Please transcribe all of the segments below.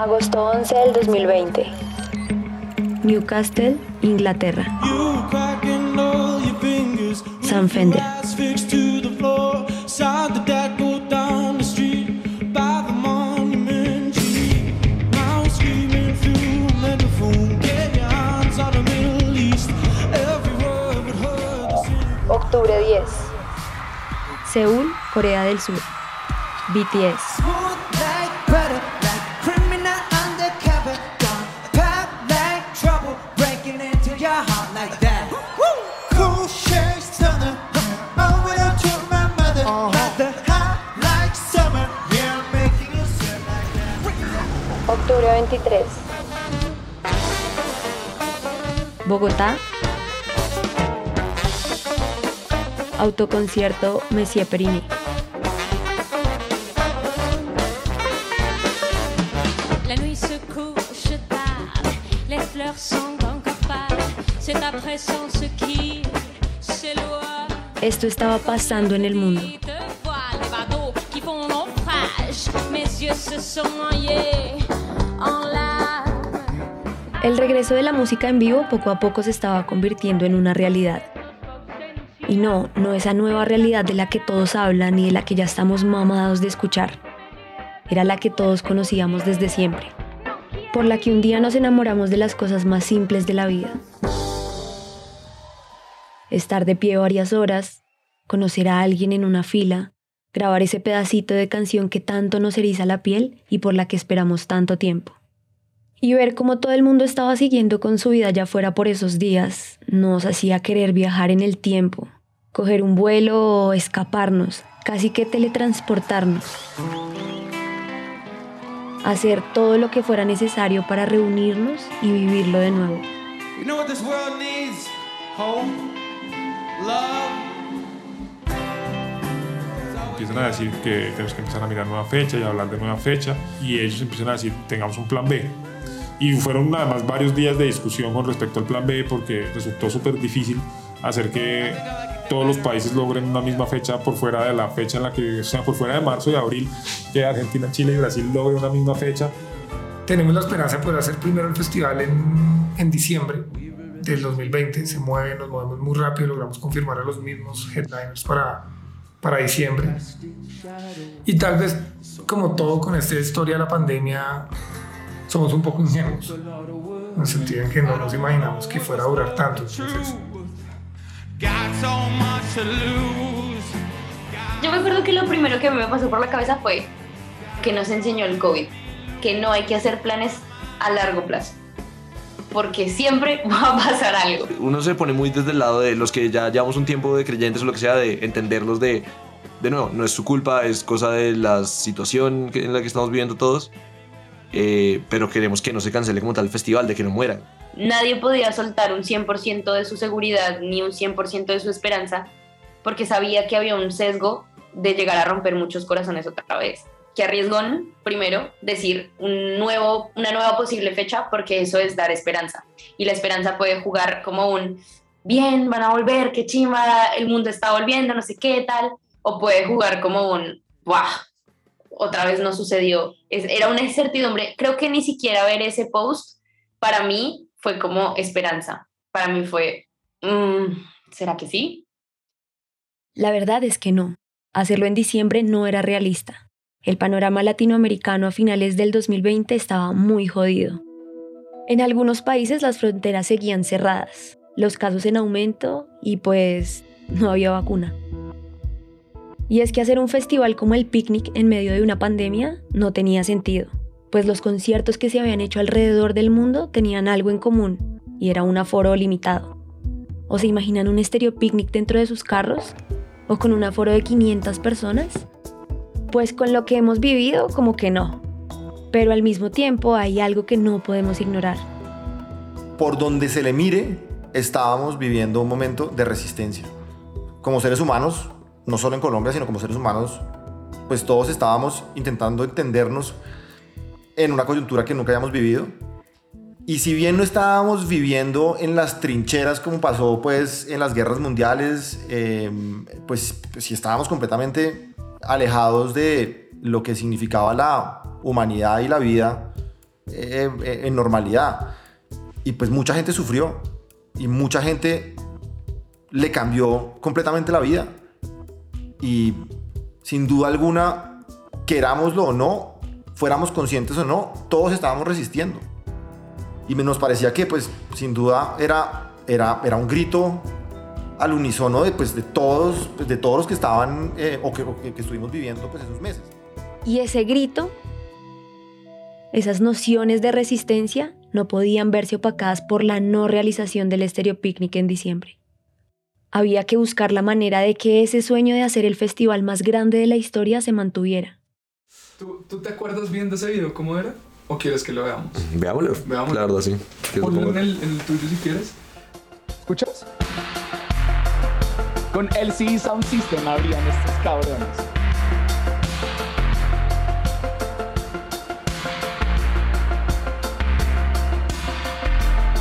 Agosto 11 del 2020. Newcastle, Inglaterra. San Fender. Octubre 10. Seúl, Corea del Sur. BTS. Octubre 23. Bogotá. Autoconcierto Messier Perini. La nuit se couche tard, les fleurs sont encore pâles, c'est ta présence qui s'éloigne. Esto estaba pasando en el mundo. Mes yeux se sont noyés. El regreso de la música en vivo poco a poco se estaba convirtiendo en una realidad. Y no, no esa nueva realidad de la que todos hablan y de la que ya estamos mamados de escuchar. Era la que todos conocíamos desde siempre. Por la que un día nos enamoramos de las cosas más simples de la vida. Estar de pie varias horas, conocer a alguien en una fila, grabar ese pedacito de canción que tanto nos eriza la piel y por la que esperamos tanto tiempo y ver cómo todo el mundo estaba siguiendo con su vida ya fuera por esos días nos hacía querer viajar en el tiempo, coger un vuelo o escaparnos, casi que teletransportarnos. Hacer todo lo que fuera necesario para reunirnos y vivirlo de nuevo. You know what this world needs? Hope, love. Empiezan a decir que tenemos que empezar a mirar nueva fecha y hablar de nueva fecha y ellos empiezan a decir tengamos un plan B. Y fueron además varios días de discusión con respecto al plan B porque resultó súper difícil hacer que todos los países logren una misma fecha por fuera de la fecha en la que, o sea, por fuera de marzo y abril, que Argentina, Chile y Brasil logren una misma fecha. Tenemos la esperanza de poder hacer primero el festival en, en diciembre del 2020. Se mueve, nos movemos muy rápido, logramos confirmar a los mismos headliners para, para diciembre. Y tal vez, como todo con esta historia de la pandemia, somos un poco ingenuos. En el sentido en que no nos imaginamos que fuera a durar tanto. Yo me acuerdo que lo primero que me pasó por la cabeza fue que nos enseñó el COVID, que no hay que hacer planes a largo plazo, porque siempre va a pasar algo. uno se pone muy desde el lado de los que ya llevamos un tiempo de creyentes o lo que sea, de entenderlos de, de nuevo, no es su culpa, es cosa de la situación en la que estamos viviendo todos, eh, pero queremos que no se cancele como tal el festival, de que no mueran. Nadie podía soltar un 100% de su seguridad ni un 100% de su esperanza, porque sabía que había un sesgo de llegar a romper muchos corazones otra vez. Que arriesgón, primero, decir un nuevo, una nueva posible fecha, porque eso es dar esperanza. Y la esperanza puede jugar como un, bien, van a volver, qué chima, el mundo está volviendo, no sé qué tal. O puede jugar como un, ¡buah! Otra vez no sucedió. Era una incertidumbre. Creo que ni siquiera ver ese post, para mí, fue como esperanza. Para mí fue, mm, ¿será que sí? La verdad es que no. Hacerlo en diciembre no era realista. El panorama latinoamericano a finales del 2020 estaba muy jodido. En algunos países las fronteras seguían cerradas, los casos en aumento y pues no había vacuna. Y es que hacer un festival como el Picnic en medio de una pandemia no tenía sentido, pues los conciertos que se habían hecho alrededor del mundo tenían algo en común y era un aforo limitado. ¿O se imaginan un estéreo picnic dentro de sus carros? ¿O con un aforo de 500 personas? Pues con lo que hemos vivido, como que no. Pero al mismo tiempo hay algo que no podemos ignorar. por donde se le mire, estábamos viviendo un momento de resistencia. Como seres humanos, no solo en Colombia, sino como seres humanos, pues todos estábamos intentando entendernos en una coyuntura que nunca habíamos vivido. Y si bien no estábamos viviendo en las trincheras como pasó pues en las guerras mundiales, eh, pues, pues estábamos completamente alejados de lo que significaba la humanidad y la vida, eh, eh, en normalidad. Y pues mucha gente sufrió y mucha gente le cambió completamente la vida. Y sin duda alguna, querámoslo o no, fuéramos conscientes o no, todos estábamos resistiendo. Y nos parecía que pues sin duda era, era, era un grito al unísono de, pues, de, todos, pues, de todos los que estaban eh, o, que, o que estuvimos viviendo pues, esos meses. Y ese grito, esas nociones de resistencia, no podían verse opacadas por la no realización del Estéreo Picnic en diciembre. Había que buscar la manera de que ese sueño de hacer el festival más grande de la historia se mantuviera. ¿Tú, ¿Tú, te acuerdas bien de ese video? ¿Cómo era? ¿O quieres que lo veamos? Veámoslo. Veámoslo. La verdad, sí. Ponlo en el, en el tuyo si quieres. ¿Escuchas? Con LCD Sound System habrían estos cabrones.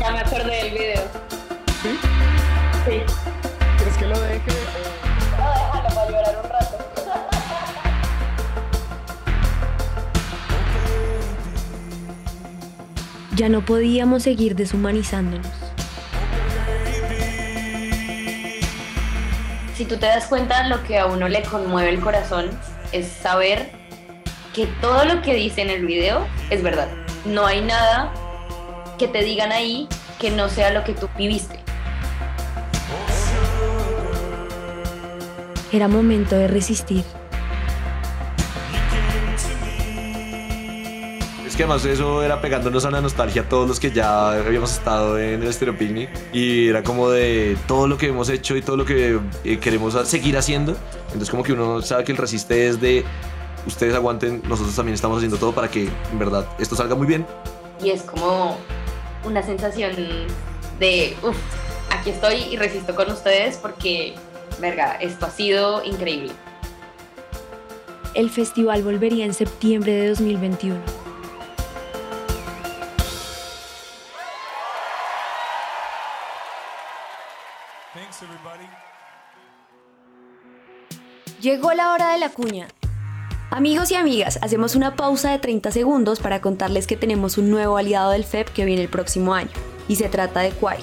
Ya me acordé del video. ¿Sí? Sí. ¿Crees que lo deje? No, déjalo para llorar un rato. Ya no podíamos seguir deshumanizándonos. Si tú te das cuenta, lo que a uno le conmueve el corazón es saber que todo lo que dice en el video es verdad. No hay nada que te digan ahí que no sea lo que tú viviste. Era momento de resistir. Que además eso era pegándonos a una nostalgia a todos los que ya habíamos estado en el Stereo Picnic y era como de todo lo que hemos hecho y todo lo que eh, queremos seguir haciendo. Entonces como que uno sabe que el resiste es de ustedes aguanten, nosotros también estamos haciendo todo para que en verdad esto salga muy bien. Y es como una sensación de, uff, aquí estoy y resisto con ustedes porque, verga, esto ha sido increíble. El festival volvería en septiembre de 2021. Llegó la hora de la cuña. Amigos y amigas, hacemos una pausa de 30 segundos para contarles que tenemos un nuevo aliado del FEP que viene el próximo año, y se trata de Quai.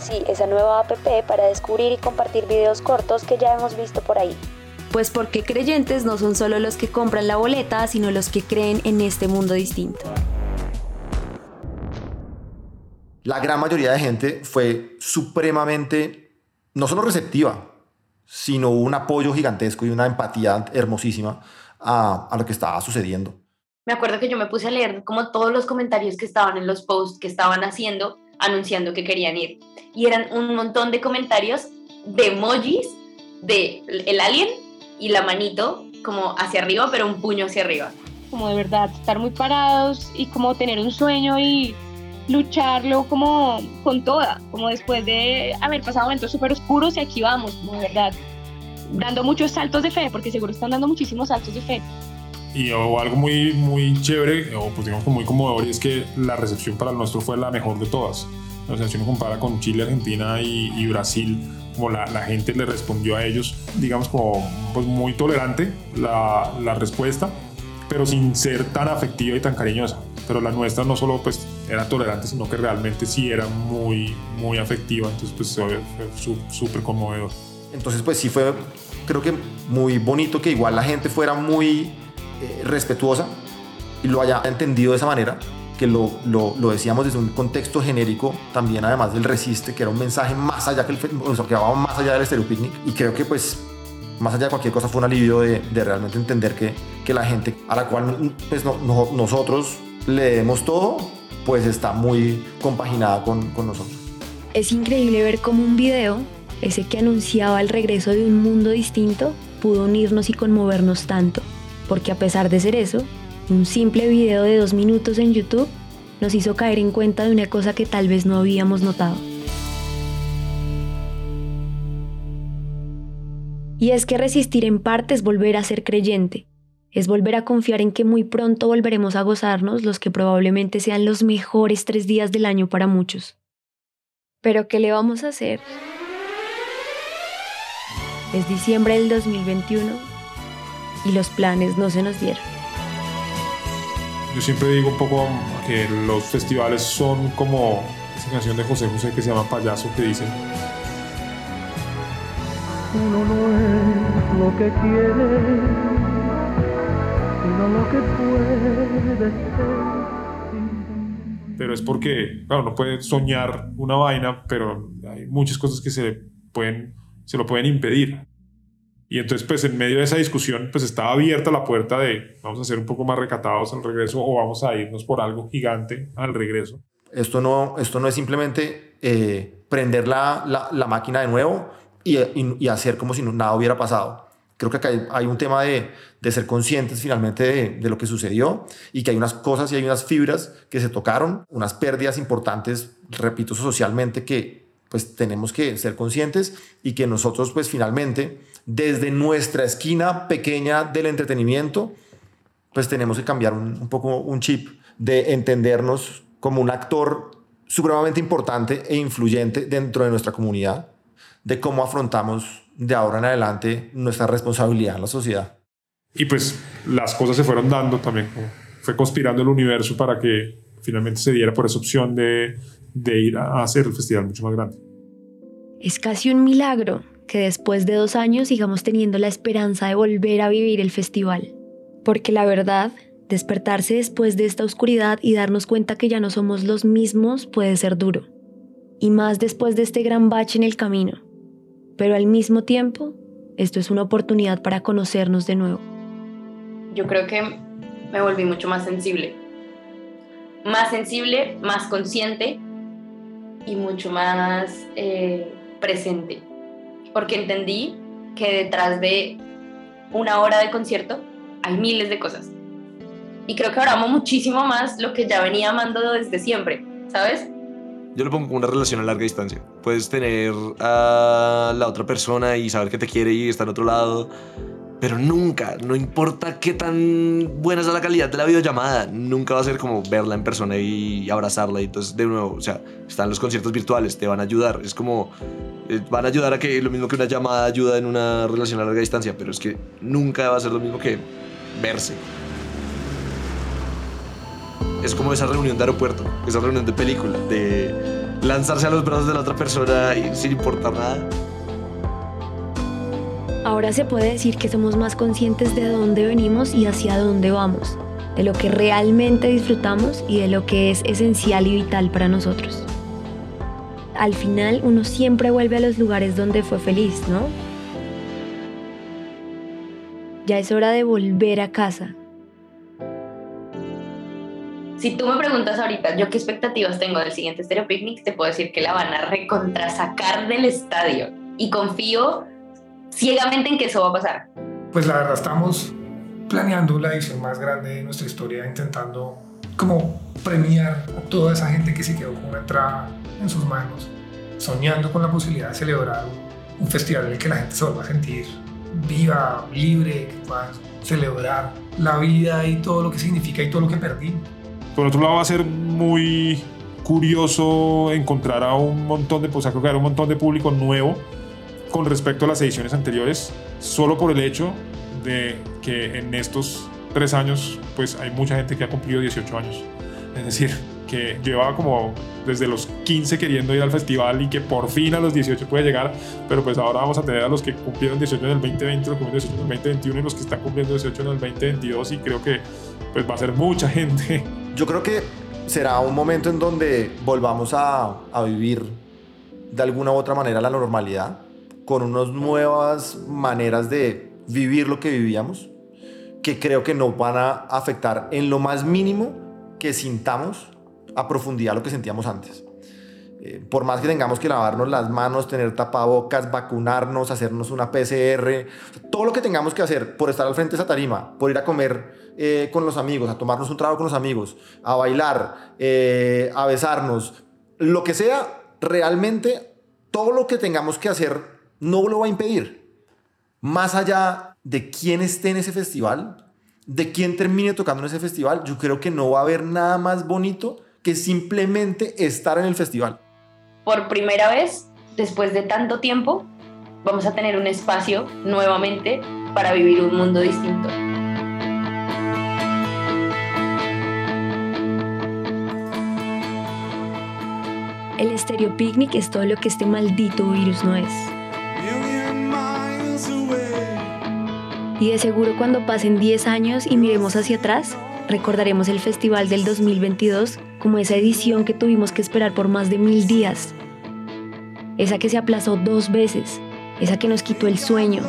Sí, esa nueva app para descubrir y compartir videos cortos que ya hemos visto por ahí. Pues porque creyentes no son solo los que compran la boleta, sino los que creen en este mundo distinto. La gran mayoría de gente fue supremamente, no solo receptiva, sino un apoyo gigantesco y una empatía hermosísima a, a, lo que estaba sucediendo. Me acuerdo que yo me puse a leer como todos los comentarios que estaban en los posts que estaban haciendo anunciando que querían ir. Y eran un montón de comentarios de emojis de el alien y la manito como hacia arriba, pero un puño hacia arriba. Como de verdad, estar muy parados y como tener un sueño y lucharlo como con toda, como después de haber pasado momentos súper oscuros y aquí vamos, como de verdad, dando muchos saltos de fe, porque seguro están dando muchísimos saltos de fe. Y o algo muy, muy chévere, o pues digamos muy conmovedor, y es que la recepción para el nuestro fue la mejor de todas. O sea, si uno compara con Chile, Argentina y, y Brasil, como la, la, gente le respondió a ellos, digamos como pues muy tolerante la, la respuesta, pero sin ser tan afectiva y tan cariñosa pero la nuestra no solo pues era tolerante, sino que realmente sí era muy, muy afectiva, entonces pues fue súper conmovedor. Entonces pues sí fue, creo que muy bonito que igual la gente fuera muy eh, respetuosa y lo haya entendido de esa manera, que lo, lo, lo, decíamos desde un contexto genérico, también además del resiste, que era un mensaje más allá que el, o sea, que va más allá del Stereo Picnic, y creo que pues más allá de cualquier cosa fue un alivio de, de realmente entender que, que, la gente a la cual pues, no, no, nosotros leemos todo, pues está muy compaginada con, con, nosotros. Es increíble ver cómo un video, ese que anunciaba el regreso de un mundo distinto, pudo unirnos y conmovernos tanto, porque a pesar de ser eso, un simple video de dos minutos en YouTube nos hizo caer en cuenta de una cosa que tal vez no habíamos notado. Y es que resistir en parte es volver a ser creyente, es volver a confiar en que muy pronto volveremos a gozarnos los que probablemente sean los mejores tres días del año para muchos. Pero ¿qué le vamos a hacer? Es diciembre del 2021 y los planes no se nos dieron. Yo siempre digo un poco que los festivales son como esa canción de José José que se llama Payaso que dice Uno no es lo que quiere, lo que puede ser. pero es porque, claro, no puede soñar una vaina, pero hay muchas cosas que se pueden, se lo pueden impedir. Y entonces, pues en medio de esa discusión, pues estaba abierta la puerta de vamos a ser un poco más recatados al regreso o vamos a irnos por algo gigante al regreso. Esto no, esto no es simplemente eh, prender la, la, la, máquina de nuevo y, y, y, hacer como si nada hubiera pasado. Creo que acá hay, un tema de, de, ser conscientes finalmente de, de, lo que sucedió y que hay unas cosas y hay unas fibras que se tocaron, unas pérdidas importantes, repito, socialmente que pues tenemos que ser conscientes y que nosotros pues finalmente desde nuestra esquina pequeña del entretenimiento pues tenemos que cambiar un, un poco un chip de entendernos como un actor supremamente importante e influyente dentro de nuestra comunidad, de cómo afrontamos de ahora en adelante nuestra responsabilidad en la sociedad. Y pues las cosas se fueron dando también, fue conspirando el universo para que finalmente se diera por esa opción de, de ir a hacer el festival mucho más grande. Es casi un milagro que después de dos años sigamos teniendo la esperanza de volver a vivir el festival, porque la verdad Despertarse después de esta oscuridad y darnos cuenta que ya no somos los mismos puede ser duro, y más después de este gran bache en el camino. Pero al mismo tiempo, esto es una oportunidad para conocernos de nuevo. Yo creo que me volví mucho más sensible. Más sensible, más consciente y mucho más eh, presente. Porque entendí que detrás de una hora de concierto hay miles de cosas y creo que ahora amo muchísimo más lo que ya venía amando desde siempre, ¿sabes? Yo lo pongo como una relación a larga distancia. Puedes tener a la otra persona y saber que te quiere y está en otro lado, pero nunca, no importa qué tan buena sea la calidad de la videollamada, nunca va a ser como verla en persona y abrazarla. Y entonces, de nuevo, o sea, están los conciertos virtuales, te van a ayudar. Es como, eh, van a ayudar a que lo mismo que una llamada ayuda en una relación a larga distancia, pero es que nunca va a ser lo mismo que verse es como esa reunión de aeropuerto, esa reunión de película, de lanzarse a los brazos de la otra persona sin importar nada. Ahora se puede decir que somos más conscientes de dónde venimos y hacia dónde vamos, de lo que realmente disfrutamos y de lo que es esencial y vital para nosotros. Al final uno siempre vuelve a los lugares donde fue feliz, ¿no? Ya es hora de volver a casa, si tú me preguntas ahorita, yo qué expectativas tengo del siguiente Stereo Picnic, te puedo decir que la van a recontrasacar del estadio. Y confío ciegamente en que eso va a pasar. Pues la verdad estamos planeando la edición más grande de nuestra historia, intentando como premiar a toda esa gente que se quedó con una entrada en sus manos, soñando con la posibilidad de celebrar un festival en el que la gente se vuelva a sentir viva, libre, que pueda celebrar la vida y todo lo que significa y todo lo que perdimos. Por otro lado, va a ser muy curioso encontrar a un montón de, pues hay un montón de público nuevo con respecto a las ediciones anteriores, solo por el hecho de que en estos tres años, pues hay mucha gente que ha cumplido 18 años. Es decir, que llevaba como desde los 15 queriendo ir al festival y que por fin a los 18 puede llegar, pero pues ahora vamos a tener a los que cumplieron 18 en el 2020, los que cumplieron 18 en el 2021 y los que están cumpliendo 18 en el 2022 y creo que pues va a ser mucha gente yo creo que será un momento en donde volvamos a, a vivir de alguna u otra manera la normalidad, con unas nuevas maneras de vivir lo que vivíamos, que creo que no van a afectar en lo más mínimo que sintamos a profundidad lo que sentíamos antes. Eh, por más que tengamos que lavarnos las manos, tener tapabocas, vacunarnos, hacernos una PCR, todo lo que tengamos que hacer por estar al frente de esa tarima, por ir a comer eh, con los amigos, a tomarnos un trago con los amigos, a bailar, eh, a besarnos, lo que sea, realmente todo lo que tengamos que hacer no lo va a impedir. Más allá de quién esté en ese festival, de quién termine tocando en ese festival, yo creo que no va a haber nada más bonito que simplemente estar en el festival por primera vez, después de tanto tiempo, vamos a tener un espacio nuevamente para vivir un mundo distinto. El Estéreo Picnic es todo lo que este maldito virus no es. Y de seguro cuando pasen 10 años y miremos hacia atrás, recordaremos el festival del 2022 como esa edición que tuvimos que esperar por más de mil días. Esa que se aplazó dos veces, esa que nos quitó el sueño,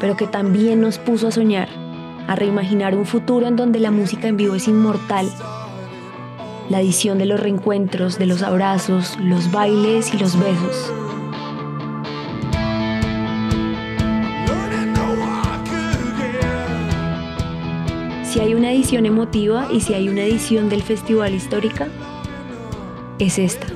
pero que también nos puso a soñar, a reimaginar un futuro en donde la música en vivo es inmortal. La edición de los reencuentros, de los abrazos, los bailes y los besos. Si hay una edición emotiva y si hay una edición del festival histórica, es esta.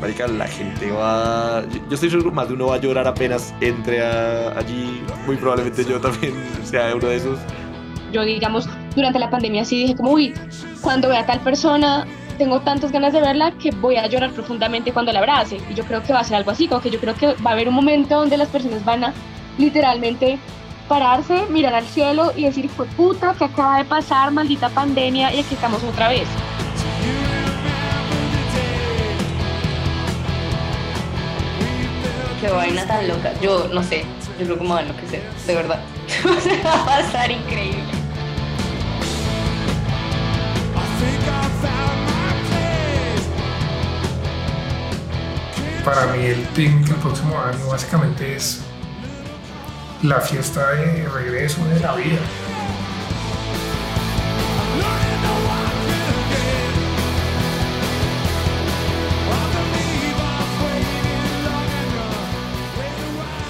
Marica, la gente va. Yo estoy seguro más de uno va a llorar apenas entre allí. Muy probablemente yo también sea uno de esos. Yo, digamos, durante la pandemia sí dije como, uy, cuando vea a tal persona, tengo tantas ganas de verla que voy a llorar profundamente cuando la abrace. Y yo creo que va a ser algo así, como que yo creo que va a haber un momento donde las personas van a literalmente pararse, mirar al cielo y decir, fue puta, que acaba de pasar, maldita pandemia, y aquí estamos otra vez. Qué vaina tan loca. Yo no sé, yo creo que me va a enloquecer, de verdad. Va a pasar increíble. Para mí el picnic el próximo año básicamente es la fiesta de regreso de la vida.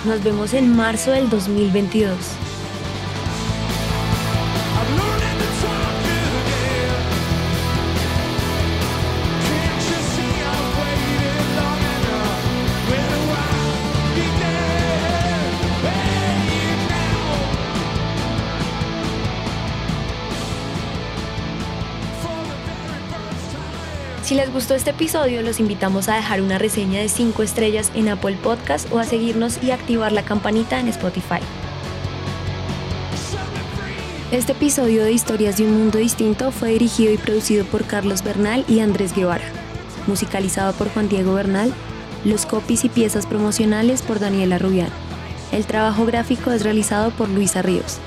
Nos vemos en marzo del 2022. Les gustó este episodio, los invitamos a dejar una reseña de 5 estrellas en Apple Podcast o a seguirnos y activar la campanita en Spotify. Este episodio de Historias de un Mundo Distinto fue dirigido y producido por Carlos Bernal y Andrés Guevara, musicalizado por Juan Diego Bernal, los copies y piezas promocionales por Daniela Rubián. El trabajo gráfico es realizado por Luisa Ríos.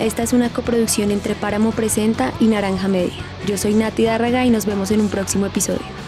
Esta es una coproducción entre Páramo Presenta y Naranja Media. Yo soy Nati Dárraga y nos vemos en un próximo episodio.